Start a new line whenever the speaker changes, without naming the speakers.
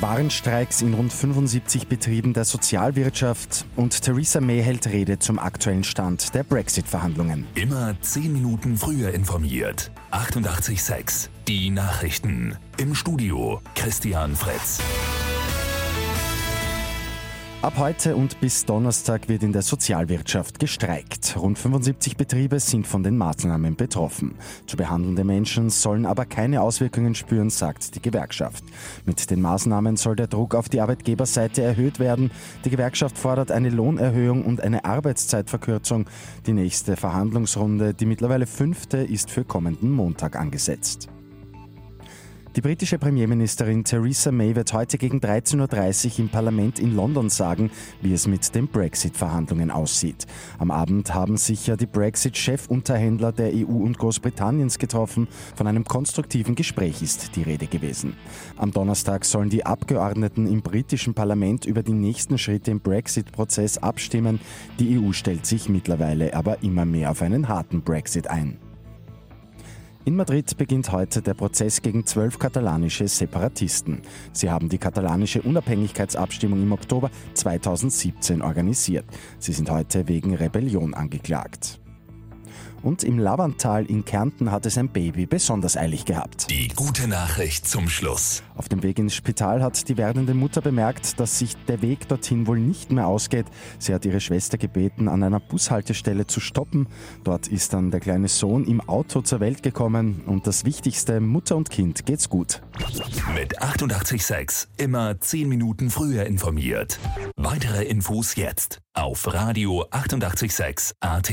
Warnstreiks in rund 75 Betrieben der Sozialwirtschaft und Theresa May hält Rede zum aktuellen Stand der Brexit-Verhandlungen.
Immer 10 Minuten früher informiert. 88.6 Die Nachrichten. Im Studio Christian Fritz.
Ab heute und bis Donnerstag wird in der Sozialwirtschaft gestreikt. Rund 75 Betriebe sind von den Maßnahmen betroffen. Zu behandelnde Menschen sollen aber keine Auswirkungen spüren, sagt die Gewerkschaft. Mit den Maßnahmen soll der Druck auf die Arbeitgeberseite erhöht werden. Die Gewerkschaft fordert eine Lohnerhöhung und eine Arbeitszeitverkürzung. Die nächste Verhandlungsrunde, die mittlerweile fünfte, ist für kommenden Montag angesetzt. Die britische Premierministerin Theresa May wird heute gegen 13.30 Uhr im Parlament in London sagen, wie es mit den Brexit-Verhandlungen aussieht. Am Abend haben sich ja die Brexit-Chefunterhändler der EU und Großbritanniens getroffen. Von einem konstruktiven Gespräch ist die Rede gewesen. Am Donnerstag sollen die Abgeordneten im britischen Parlament über die nächsten Schritte im Brexit-Prozess abstimmen. Die EU stellt sich mittlerweile aber immer mehr auf einen harten Brexit ein. In Madrid beginnt heute der Prozess gegen zwölf katalanische Separatisten. Sie haben die katalanische Unabhängigkeitsabstimmung im Oktober 2017 organisiert. Sie sind heute wegen Rebellion angeklagt. Und im Lavantal in Kärnten hat es ein Baby besonders eilig gehabt.
Die gute Nachricht zum Schluss.
Auf dem Weg ins Spital hat die werdende Mutter bemerkt, dass sich der Weg dorthin wohl nicht mehr ausgeht. Sie hat ihre Schwester gebeten, an einer Bushaltestelle zu stoppen. Dort ist dann der kleine Sohn im Auto zur Welt gekommen. Und das Wichtigste, Mutter und Kind geht's gut.
Mit 886 immer 10 Minuten früher informiert. Weitere Infos jetzt auf Radio 886 AT.